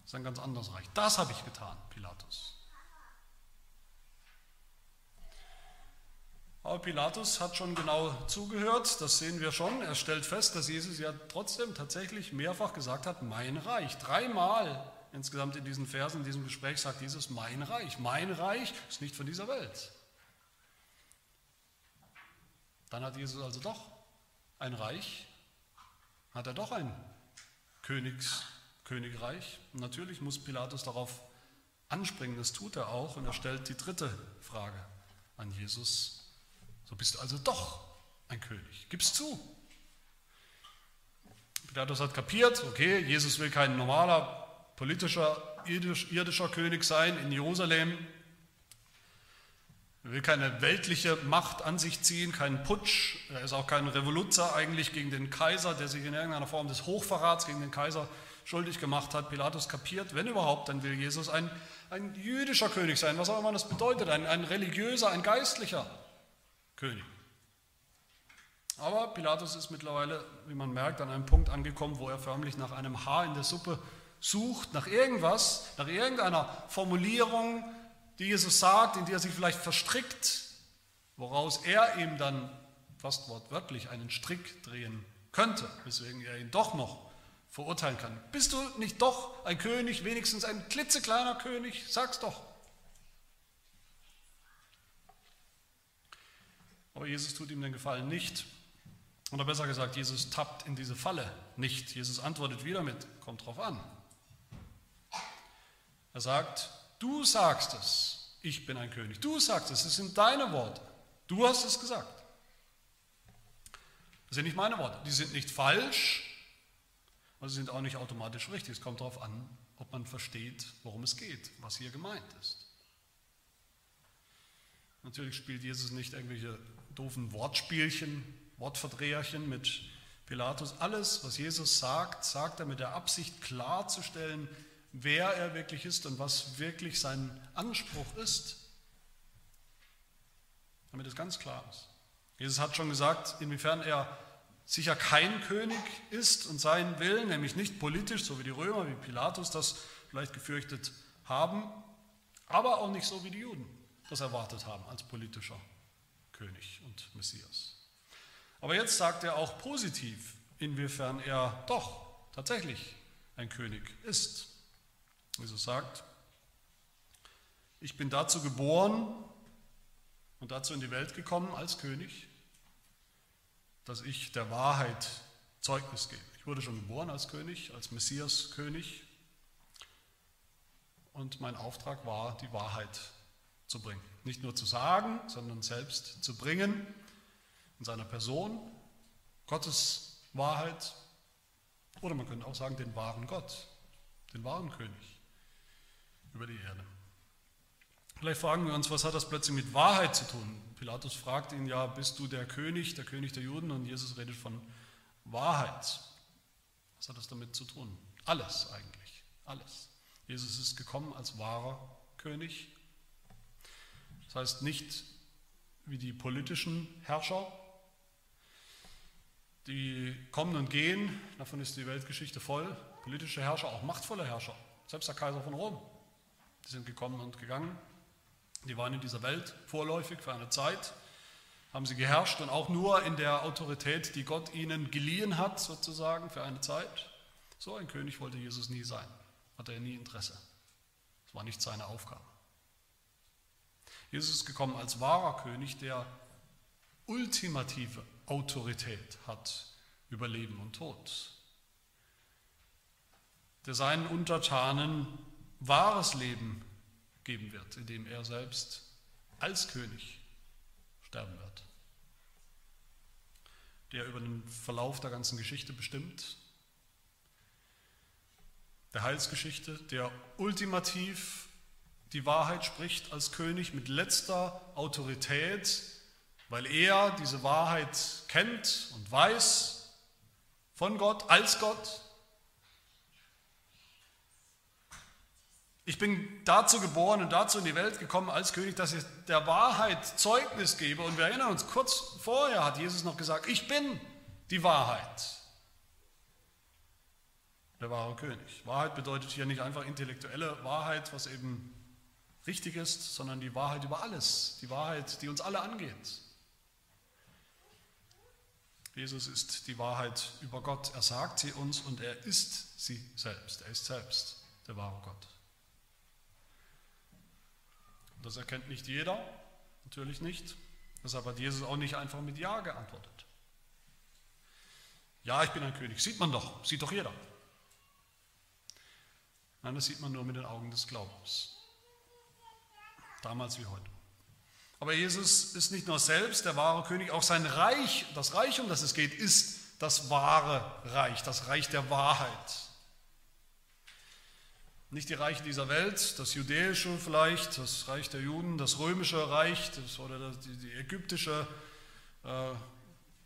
ist ein ganz anderes Reich. Das habe ich getan, Pilatus. Aber Pilatus hat schon genau zugehört, das sehen wir schon. Er stellt fest, dass Jesus ja trotzdem tatsächlich mehrfach gesagt hat, mein Reich. Dreimal insgesamt in diesen Versen, in diesem Gespräch sagt Jesus, mein Reich. Mein Reich ist nicht von dieser Welt. Dann hat Jesus also doch ein Reich, hat er doch ein Königs, Königreich. Und natürlich muss Pilatus darauf anspringen, das tut er auch. Und er stellt die dritte Frage an Jesus. So bist du also doch ein König. Gib's zu. Pilatus hat kapiert, okay, Jesus will kein normaler politischer, irdischer König sein in Jerusalem, Er will keine weltliche Macht an sich ziehen, keinen Putsch. Er ist auch kein Revoluzer eigentlich gegen den Kaiser, der sich in irgendeiner Form des Hochverrats gegen den Kaiser schuldig gemacht hat. Pilatus kapiert, wenn überhaupt, dann will Jesus ein, ein jüdischer König sein, was auch immer das bedeutet, ein, ein religiöser, ein geistlicher König. Aber Pilatus ist mittlerweile, wie man merkt, an einem Punkt angekommen, wo er förmlich nach einem Haar in der Suppe sucht, nach irgendwas, nach irgendeiner Formulierung, die Jesus sagt, in die er sich vielleicht verstrickt, woraus er ihm dann fast wortwörtlich einen Strick drehen könnte, weswegen er ihn doch noch verurteilen kann. Bist du nicht doch ein König, wenigstens ein klitzekleiner König? Sag's doch. Aber Jesus tut ihm den Gefallen nicht. Oder besser gesagt, Jesus tappt in diese Falle nicht. Jesus antwortet wieder mit, kommt drauf an. Er sagt, du sagst es, ich bin ein König. Du sagst es, es sind deine Worte. Du hast es gesagt. Das sind nicht meine Worte. Die sind nicht falsch, aber sie sind auch nicht automatisch richtig. Es kommt darauf an, ob man versteht, worum es geht, was hier gemeint ist. Natürlich spielt Jesus nicht irgendwelche doofen Wortspielchen, Wortverdreherchen mit Pilatus. Alles, was Jesus sagt, sagt er mit der Absicht klarzustellen, wer er wirklich ist und was wirklich sein Anspruch ist. Damit es ganz klar ist. Jesus hat schon gesagt, inwiefern er sicher kein König ist und sein will, nämlich nicht politisch, so wie die Römer, wie Pilatus das vielleicht gefürchtet haben, aber auch nicht so wie die Juden das erwartet haben als politischer König und Messias. Aber jetzt sagt er auch positiv, inwiefern er doch tatsächlich ein König ist. Jesus sagt, ich bin dazu geboren und dazu in die Welt gekommen als König, dass ich der Wahrheit Zeugnis gebe. Ich wurde schon geboren als König, als Messias-König und mein Auftrag war, die Wahrheit zu bringen. Nicht nur zu sagen, sondern selbst zu bringen in seiner Person, Gottes Wahrheit oder man könnte auch sagen, den wahren Gott, den wahren König über die Erde. Vielleicht fragen wir uns, was hat das plötzlich mit Wahrheit zu tun? Pilatus fragt ihn ja, bist du der König, der König der Juden? Und Jesus redet von Wahrheit. Was hat das damit zu tun? Alles eigentlich, alles. Jesus ist gekommen als wahrer König. Das heißt nicht wie die politischen Herrscher, die kommen und gehen, davon ist die Weltgeschichte voll, politische Herrscher, auch machtvolle Herrscher, selbst der Kaiser von Rom, die sind gekommen und gegangen, die waren in dieser Welt vorläufig für eine Zeit, haben sie geherrscht und auch nur in der Autorität, die Gott ihnen geliehen hat, sozusagen, für eine Zeit. So ein König wollte Jesus nie sein, hatte er nie Interesse. Das war nicht seine Aufgabe. Jesus ist gekommen als wahrer König, der ultimative Autorität hat über Leben und Tod, der seinen Untertanen wahres Leben geben wird, indem er selbst als König sterben wird, der über den Verlauf der ganzen Geschichte bestimmt, der Heilsgeschichte, der ultimativ die Wahrheit spricht als König mit letzter Autorität, weil er diese Wahrheit kennt und weiß von Gott, als Gott Ich bin dazu geboren und dazu in die Welt gekommen als König, dass ich der Wahrheit Zeugnis gebe. Und wir erinnern uns, kurz vorher hat Jesus noch gesagt, ich bin die Wahrheit. Der wahre König. Wahrheit bedeutet hier nicht einfach intellektuelle Wahrheit, was eben richtig ist, sondern die Wahrheit über alles. Die Wahrheit, die uns alle angeht. Jesus ist die Wahrheit über Gott. Er sagt sie uns und er ist sie selbst. Er ist selbst der wahre Gott. Das erkennt nicht jeder, natürlich nicht. Deshalb hat Jesus auch nicht einfach mit Ja geantwortet. Ja, ich bin ein König. Sieht man doch, sieht doch jeder. Nein, das sieht man nur mit den Augen des Glaubens. Damals wie heute. Aber Jesus ist nicht nur selbst der wahre König, auch sein Reich, das Reich, um das es geht, ist das wahre Reich, das Reich der Wahrheit. Nicht die Reiche dieser Welt, das jüdische vielleicht, das Reich der Juden, das römische Reich das, oder die, die, ägyptische äh,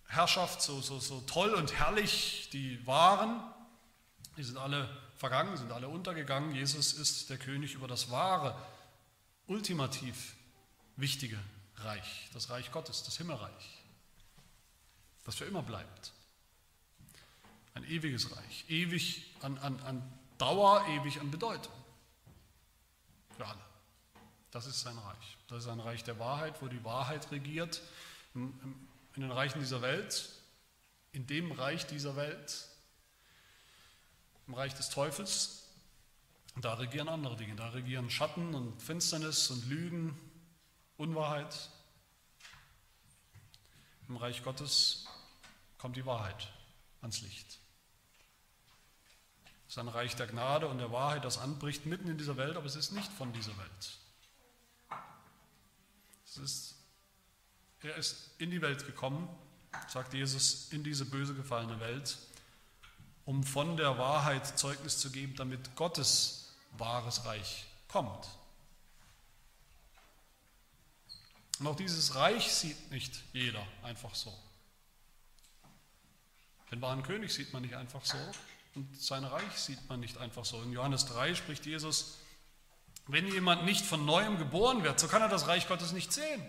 Herrschaft, so, so, so toll und herrlich die waren, die sind alle vergangen, sind alle untergegangen. Jesus ist der König über das wahre, ultimativ wichtige Reich, das Reich Gottes, das Himmelreich, das für immer bleibt. Ein ewiges Reich, ewig an, an, an Dauer, ewig an Bedeutung. Für alle. Das ist sein Reich. Das ist ein Reich der Wahrheit, wo die Wahrheit regiert. In, in den Reichen dieser Welt, in dem Reich dieser Welt, im Reich des Teufels, da regieren andere Dinge. Da regieren Schatten und Finsternis und Lügen, Unwahrheit. Im Reich Gottes kommt die Wahrheit ans Licht. Es ist ein Reich der Gnade und der Wahrheit, das anbricht mitten in dieser Welt, aber es ist nicht von dieser Welt. Es ist, er ist in die Welt gekommen, sagt Jesus, in diese böse gefallene Welt, um von der Wahrheit Zeugnis zu geben, damit Gottes wahres Reich kommt. Und auch dieses Reich sieht nicht jeder einfach so. Den wahren König sieht man nicht einfach so, und sein Reich sieht man nicht einfach so. In Johannes 3 spricht Jesus, wenn jemand nicht von neuem geboren wird, so kann er das Reich Gottes nicht sehen.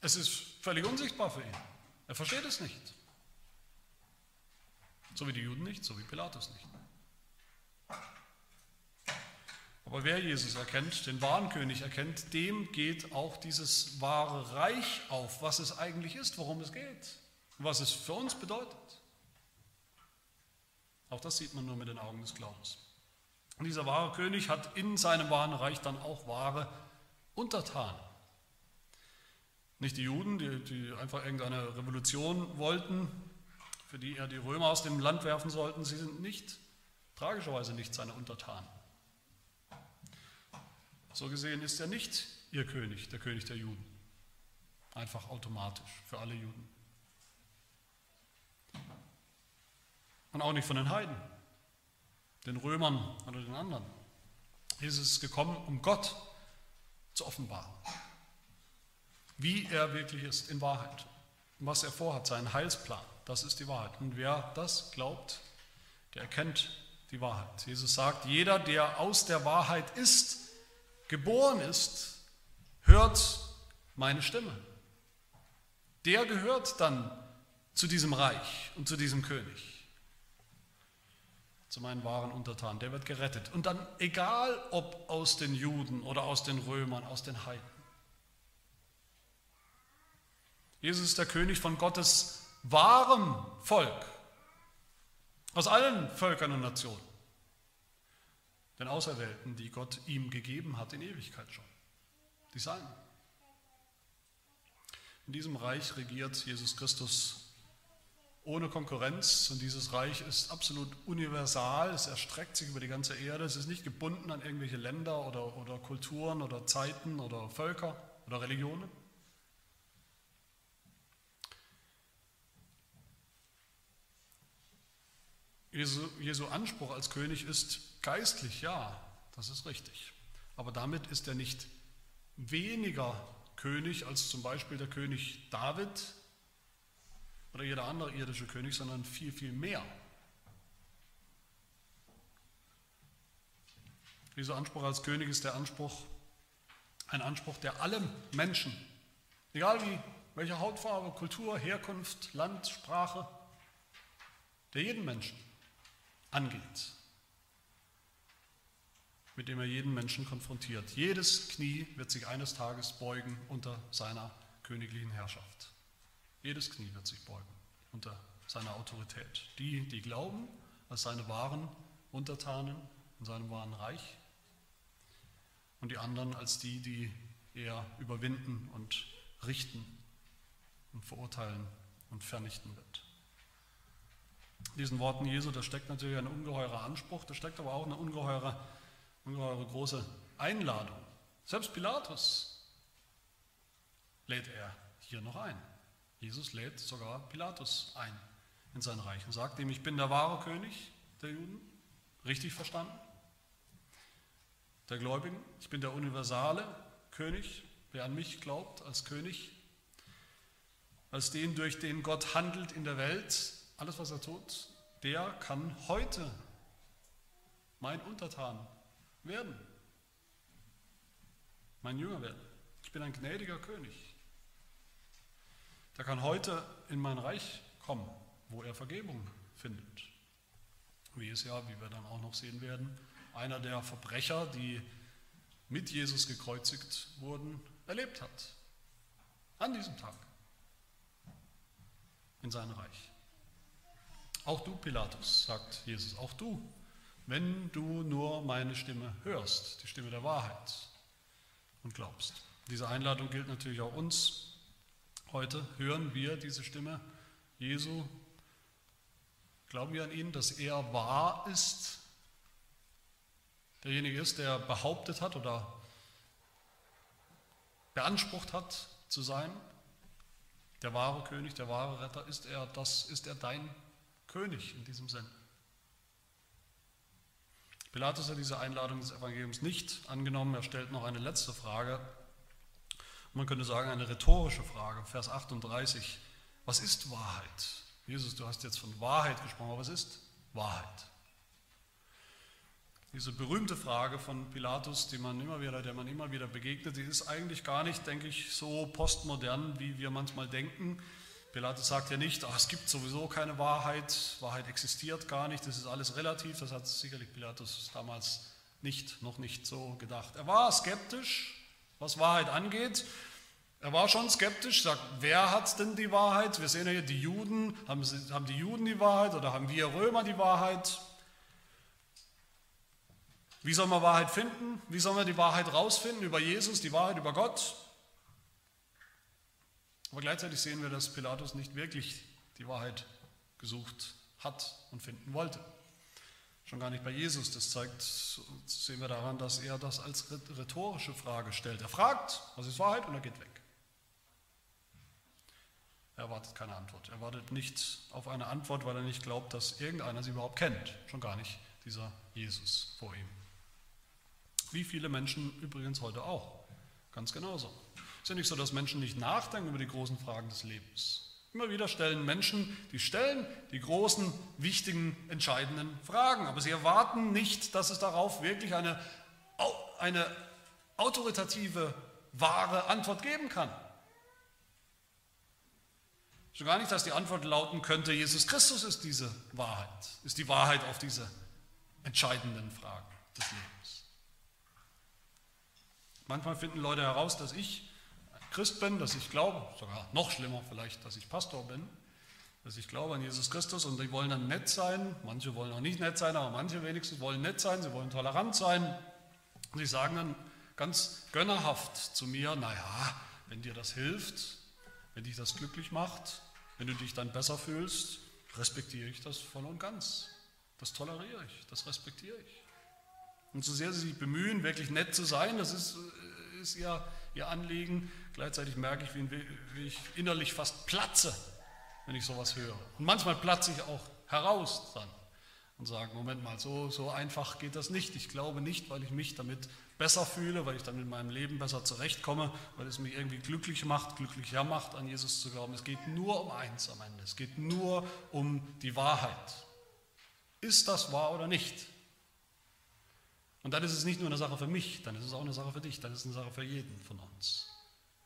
Es ist völlig unsichtbar für ihn. Er versteht es nicht. So wie die Juden nicht, so wie Pilatus nicht. Aber wer Jesus erkennt, den wahren König erkennt, dem geht auch dieses wahre Reich auf, was es eigentlich ist, worum es geht und was es für uns bedeutet. Auch das sieht man nur mit den Augen des Glaubens. Und dieser wahre König hat in seinem wahren Reich dann auch wahre Untertanen. Nicht die Juden, die, die einfach irgendeine Revolution wollten, für die er die Römer aus dem Land werfen sollten, sie sind nicht, tragischerweise nicht seine Untertanen. So gesehen ist er nicht ihr König, der König der Juden. Einfach automatisch für alle Juden. Und auch nicht von den Heiden, den Römern oder den anderen. Jesus ist gekommen, um Gott zu offenbaren. Wie er wirklich ist in Wahrheit. Und was er vorhat, seinen Heilsplan. Das ist die Wahrheit. Und wer das glaubt, der erkennt die Wahrheit. Jesus sagt, jeder, der aus der Wahrheit ist, geboren ist, hört meine Stimme. Der gehört dann zu diesem Reich und zu diesem König zu meinen wahren Untertanen, der wird gerettet. Und dann egal ob aus den Juden oder aus den Römern, aus den Heiden. Jesus ist der König von Gottes wahrem Volk, aus allen Völkern und Nationen, den Auserwählten, die Gott ihm gegeben hat in Ewigkeit schon, die Seinen. In diesem Reich regiert Jesus Christus ohne Konkurrenz und dieses Reich ist absolut universal, es erstreckt sich über die ganze Erde, es ist nicht gebunden an irgendwelche Länder oder, oder Kulturen oder Zeiten oder Völker oder Religionen. Jesu, Jesu Anspruch als König ist geistlich, ja, das ist richtig. Aber damit ist er nicht weniger König als zum Beispiel der König David, oder jeder andere irdische König, sondern viel, viel mehr. Dieser Anspruch als König ist der Anspruch, ein Anspruch, der allem Menschen, egal wie, welche Hautfarbe, Kultur, Herkunft, Land, Sprache, der jeden Menschen angeht, mit dem er jeden Menschen konfrontiert. Jedes Knie wird sich eines Tages beugen unter seiner königlichen Herrschaft. Jedes Knie wird sich beugen unter seiner Autorität. Die, die glauben, als seine wahren Untertanen in seinem wahren Reich und die anderen als die, die er überwinden und richten und verurteilen und vernichten wird. In diesen Worten Jesu, da steckt natürlich ein ungeheurer Anspruch, da steckt aber auch eine ungeheure, ungeheure große Einladung. Selbst Pilatus lädt er hier noch ein. Jesus lädt sogar Pilatus ein in sein Reich und sagt ihm, ich bin der wahre König der Juden. richtig verstanden? Der Gläubigen, ich bin der universale König, wer an mich glaubt als König, als den, durch den Gott handelt in der Welt, alles was er tut, der kann heute mein Untertan werden, mein Jünger werden. Ich bin ein gnädiger König. Der kann heute in mein Reich kommen, wo er Vergebung findet. Wie es ja, wie wir dann auch noch sehen werden, einer der Verbrecher, die mit Jesus gekreuzigt wurden, erlebt hat. An diesem Tag. In seinem Reich. Auch du, Pilatus, sagt Jesus, auch du, wenn du nur meine Stimme hörst, die Stimme der Wahrheit und glaubst. Diese Einladung gilt natürlich auch uns. Heute hören wir diese Stimme Jesu. Glauben wir an ihn, dass er wahr ist, derjenige ist, der behauptet hat oder beansprucht hat zu sein, der wahre König, der wahre Retter, ist er, das ist er dein König in diesem Sinn. Pilatus hat diese Einladung des Evangeliums nicht angenommen. Er stellt noch eine letzte Frage. Man könnte sagen, eine rhetorische Frage. Vers 38. Was ist Wahrheit? Jesus, du hast jetzt von Wahrheit gesprochen, aber was ist Wahrheit? Diese berühmte Frage von Pilatus, die man immer wieder, der man immer wieder begegnet, die ist eigentlich gar nicht, denke ich, so postmodern, wie wir manchmal denken. Pilatus sagt ja nicht, ach, es gibt sowieso keine Wahrheit, Wahrheit existiert gar nicht, das ist alles relativ. Das hat sicherlich Pilatus damals nicht, noch nicht so gedacht. Er war skeptisch, was Wahrheit angeht. Er war schon skeptisch, sagt, wer hat denn die Wahrheit? Wir sehen ja hier, die Juden, haben, haben die Juden die Wahrheit oder haben wir Römer die Wahrheit? Wie soll man Wahrheit finden? Wie soll man die Wahrheit rausfinden über Jesus, die Wahrheit über Gott? Aber gleichzeitig sehen wir, dass Pilatus nicht wirklich die Wahrheit gesucht hat und finden wollte. Schon gar nicht bei Jesus. Das zeigt, sehen wir daran, dass er das als rhetorische Frage stellt. Er fragt, was ist Wahrheit, und er geht weg. Er erwartet keine Antwort. Er wartet nicht auf eine Antwort, weil er nicht glaubt, dass irgendeiner sie überhaupt kennt. Schon gar nicht dieser Jesus vor ihm. Wie viele Menschen übrigens heute auch. Ganz genauso. Es ist ja nicht so, dass Menschen nicht nachdenken über die großen Fragen des Lebens. Immer wieder stellen Menschen, die stellen die großen, wichtigen, entscheidenden Fragen, aber sie erwarten nicht, dass es darauf wirklich eine, eine autoritative, wahre Antwort geben kann. Schon gar nicht, dass die Antwort lauten könnte, Jesus Christus ist diese Wahrheit, ist die Wahrheit auf diese entscheidenden Fragen des Lebens. Manchmal finden Leute heraus, dass ich Christ bin, dass ich glaube, sogar noch schlimmer vielleicht, dass ich Pastor bin, dass ich glaube an Jesus Christus und die wollen dann nett sein. Manche wollen auch nicht nett sein, aber manche wenigstens wollen nett sein, sie wollen tolerant sein. Und sie sagen dann ganz gönnerhaft zu mir, naja, wenn dir das hilft, wenn dich das glücklich macht, wenn du dich dann besser fühlst, respektiere ich das voll und ganz. Das toleriere ich, das respektiere ich. Und so sehr sie sich bemühen, wirklich nett zu sein, das ist, äh, ist ihr, ihr Anliegen. Gleichzeitig merke ich, wie, ich innerlich fast platze, wenn ich sowas höre. Und manchmal platze ich auch heraus dann und sage, Moment mal, so, so einfach geht das nicht. Ich glaube nicht, weil ich mich damit besser fühle, weil ich dann in meinem Leben besser zurechtkomme, weil es mich irgendwie glücklich macht, glücklicher macht, an Jesus zu glauben. Es geht nur um eins am Ende. Es geht nur um die Wahrheit. Ist das wahr oder nicht? Und dann ist es nicht nur eine Sache für mich, dann ist es auch eine Sache für dich, dann ist es eine Sache für jeden von uns.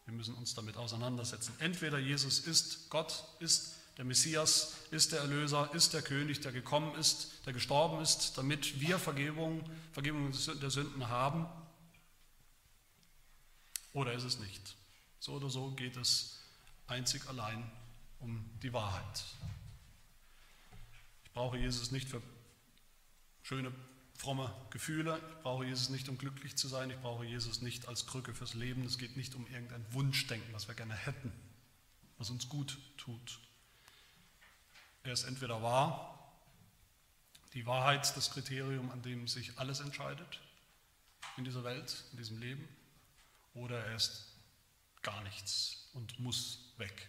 Wir müssen uns damit auseinandersetzen. Entweder Jesus ist Gott, ist der Messias, ist der Erlöser, ist der König, der gekommen ist, der gestorben ist, damit wir Vergebung, Vergebung der Sünden haben. Oder ist es nicht? So oder so geht es einzig allein um die Wahrheit. Ich brauche Jesus nicht für schöne fromme Gefühle. Ich brauche Jesus nicht, um glücklich zu sein. Ich brauche Jesus nicht als Krücke fürs Leben. Es geht nicht um irgendein Wunschdenken, was wir gerne hätten, was uns gut tut. Er ist entweder wahr, die Wahrheit, das Kriterium, an dem sich alles entscheidet in dieser Welt, in diesem Leben, oder er ist gar nichts und muss weg.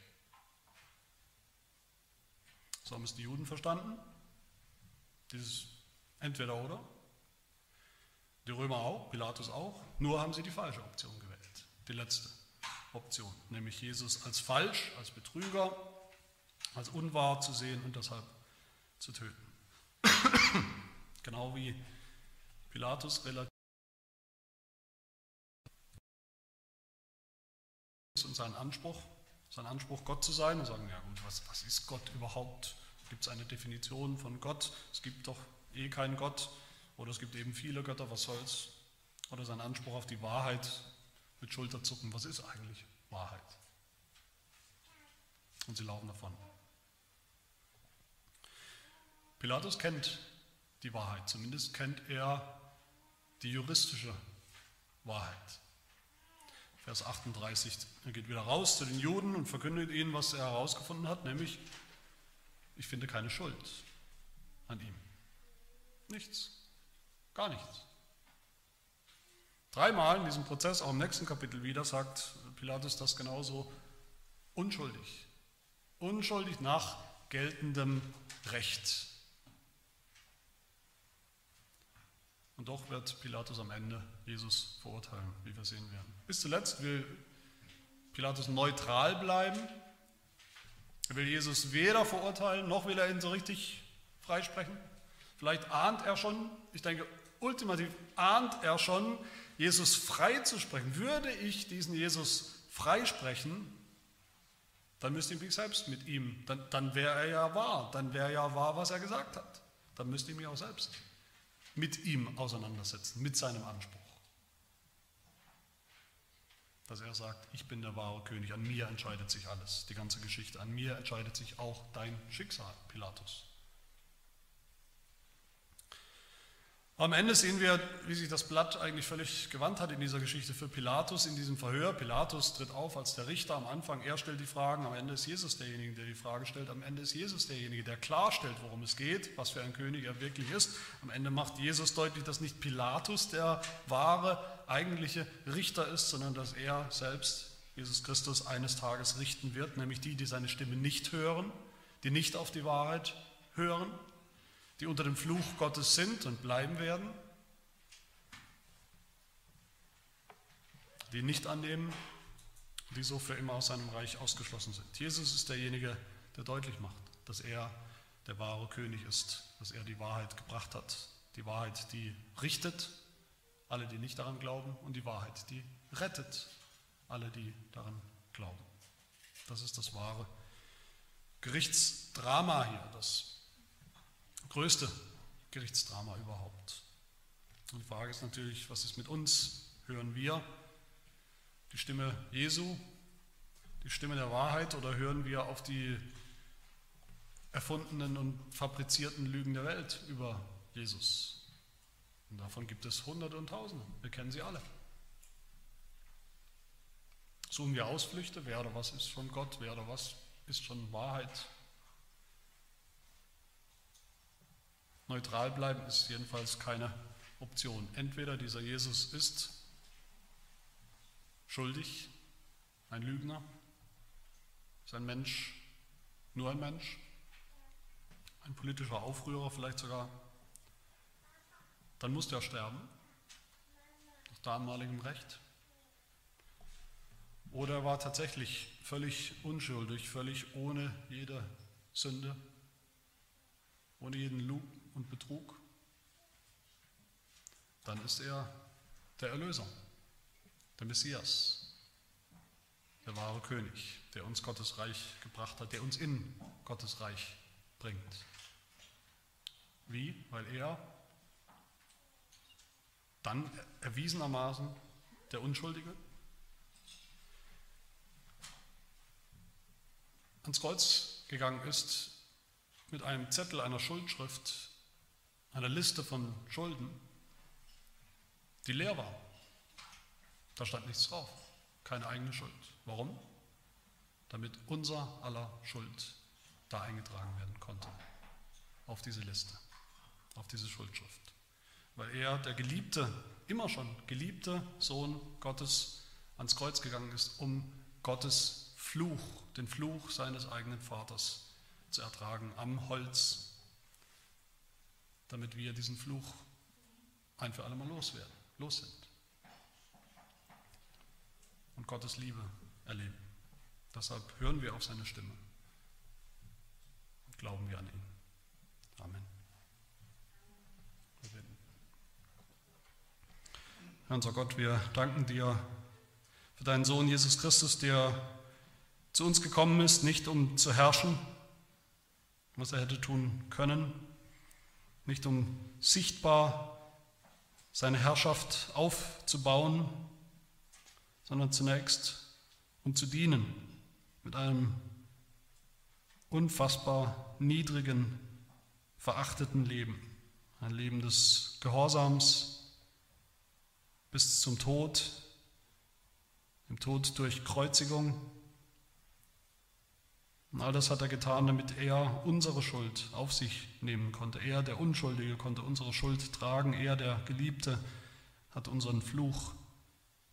So haben es die Juden verstanden. Dieses Entweder oder. Die Römer auch, Pilatus auch. Nur haben sie die falsche Option gewählt. Die letzte Option. Nämlich Jesus als falsch, als Betrüger, als unwahr zu sehen und deshalb zu töten. [coughs] genau wie Pilatus relativ und seinen Anspruch, sein Anspruch, Gott zu sein und sagen, ja gut, was, was ist Gott überhaupt? Gibt es eine Definition von Gott? Es gibt doch eh keinen Gott oder es gibt eben viele Götter, was soll's? Oder sein Anspruch auf die Wahrheit mit Schulterzucken, was ist eigentlich Wahrheit? Und sie laufen davon. Pilatus kennt die Wahrheit, zumindest kennt er die juristische Wahrheit. Vers 38, er geht wieder raus zu den Juden und verkündet ihnen, was er herausgefunden hat, nämlich, ich finde keine Schuld an ihm. Nichts, gar nichts. Dreimal in diesem Prozess, auch im nächsten Kapitel wieder, sagt Pilatus das genauso unschuldig. Unschuldig nach geltendem Recht. Und doch wird Pilatus am Ende Jesus verurteilen, wie wir sehen werden. Bis zuletzt will Pilatus neutral bleiben. Er will Jesus weder verurteilen, noch will er ihn so richtig freisprechen. Vielleicht ahnt er schon, ich denke, ultimativ ahnt er schon, Jesus freizusprechen. Würde ich diesen Jesus freisprechen, dann müsste ich mich selbst mit ihm, dann, dann wäre er ja wahr, dann wäre ja wahr, was er gesagt hat. Dann müsste ich mich auch selbst mit ihm auseinandersetzen, mit seinem Anspruch. Dass er sagt, ich bin der wahre König, an mir entscheidet sich alles, die ganze Geschichte, an mir entscheidet sich auch dein Schicksal, Pilatus. Am Ende sehen wir, wie sich das Blatt eigentlich völlig gewandt hat in dieser Geschichte für Pilatus, in diesem Verhör. Pilatus tritt auf als der Richter am Anfang, er stellt die Fragen, am Ende ist Jesus derjenige, der die Frage stellt, am Ende ist Jesus derjenige, der klarstellt, worum es geht, was für ein König er wirklich ist. Am Ende macht Jesus deutlich, dass nicht Pilatus der wahre, eigentliche Richter ist, sondern dass er selbst, Jesus Christus, eines Tages richten wird, nämlich die, die seine Stimme nicht hören, die nicht auf die Wahrheit hören die unter dem Fluch Gottes sind und bleiben werden, die nicht annehmen, die so für immer aus seinem Reich ausgeschlossen sind. Jesus ist derjenige, der deutlich macht, dass er der wahre König ist, dass er die Wahrheit gebracht hat. Die Wahrheit, die richtet alle, die nicht daran glauben, und die Wahrheit, die rettet alle, die daran glauben. Das ist das wahre Gerichtsdrama hier, das größte Gerichtsdrama überhaupt. Und die Frage ist natürlich, was ist mit uns? Hören wir die Stimme Jesu, die Stimme der Wahrheit oder hören wir auf die erfundenen und fabrizierten Lügen der Welt über Jesus? Und davon gibt es Hunderte und Tausende. Wir kennen sie alle. Suchen wir Ausflüchte, wer oder was ist schon Gott, wer oder was ist schon Wahrheit, Neutral bleiben ist jedenfalls keine Option. Entweder dieser Jesus ist schuldig, ein Lügner, ist ein Mensch, nur ein Mensch, ein politischer Aufrührer vielleicht sogar, dann muss er sterben, nach damaligem Recht. Oder er war tatsächlich völlig unschuldig, völlig ohne jede Sünde, ohne jeden und Betrug, dann ist er der Erlöser, der Messias, der wahre König, der uns Gottes Reich gebracht hat, der uns in Gottes Reich bringt. Wie? Weil er dann erwiesenermaßen der Unschuldige ans Kreuz gegangen ist mit einem Zettel einer Schuldschrift einer Liste von Schulden, die leer war. Da stand nichts drauf, keine eigene Schuld. Warum? Damit unser aller Schuld da eingetragen werden konnte, auf diese Liste, auf diese Schuldschrift. Weil er, der geliebte, immer schon geliebte Sohn Gottes, ans Kreuz gegangen ist, um Gottes Fluch, den Fluch seines eigenen Vaters zu ertragen am Holz damit wir diesen Fluch ein für alle Mal loswerden, los sind. Und Gottes Liebe erleben. Deshalb hören wir auf seine Stimme und glauben wir an ihn. Amen. Herr unser Gott, wir danken dir für deinen Sohn Jesus Christus, der zu uns gekommen ist, nicht um zu herrschen, was er hätte tun können, nicht um sichtbar seine Herrschaft aufzubauen, sondern zunächst um zu dienen mit einem unfassbar niedrigen, verachteten Leben. Ein Leben des Gehorsams bis zum Tod, dem Tod durch Kreuzigung. Und all das hat er getan, damit er unsere Schuld auf sich nehmen konnte. Er, der Unschuldige, konnte unsere Schuld tragen. Er, der Geliebte, hat unseren Fluch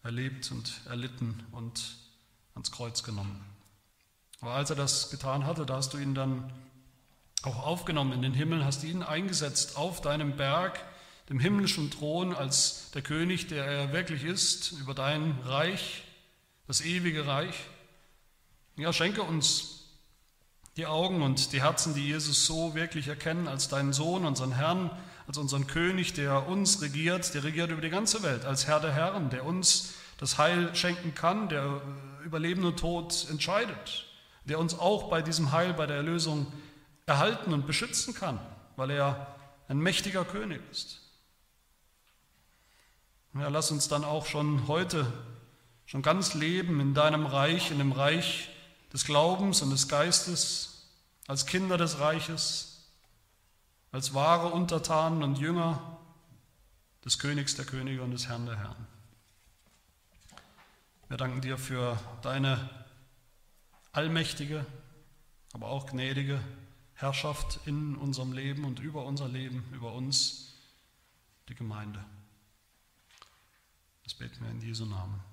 erlebt und erlitten und ans Kreuz genommen. Aber als er das getan hatte, da hast du ihn dann auch aufgenommen in den Himmel, hast ihn eingesetzt auf deinem Berg, dem himmlischen Thron, als der König, der er wirklich ist, über dein Reich, das ewige Reich. Ja, schenke uns die Augen und die Herzen, die Jesus so wirklich erkennen als deinen Sohn, unseren Herrn, als unseren König, der uns regiert, der regiert über die ganze Welt, als Herr der Herren, der uns das Heil schenken kann, der über Leben und Tod entscheidet, der uns auch bei diesem Heil, bei der Erlösung erhalten und beschützen kann, weil er ein mächtiger König ist. Ja, lass uns dann auch schon heute, schon ganz leben in deinem Reich, in dem Reich des Glaubens und des Geistes, als Kinder des Reiches, als wahre Untertanen und Jünger des Königs der Könige und des Herrn der Herren. Wir danken dir für deine allmächtige, aber auch gnädige Herrschaft in unserem Leben und über unser Leben, über uns, die Gemeinde. Das beten wir in Jesu Namen. Amen.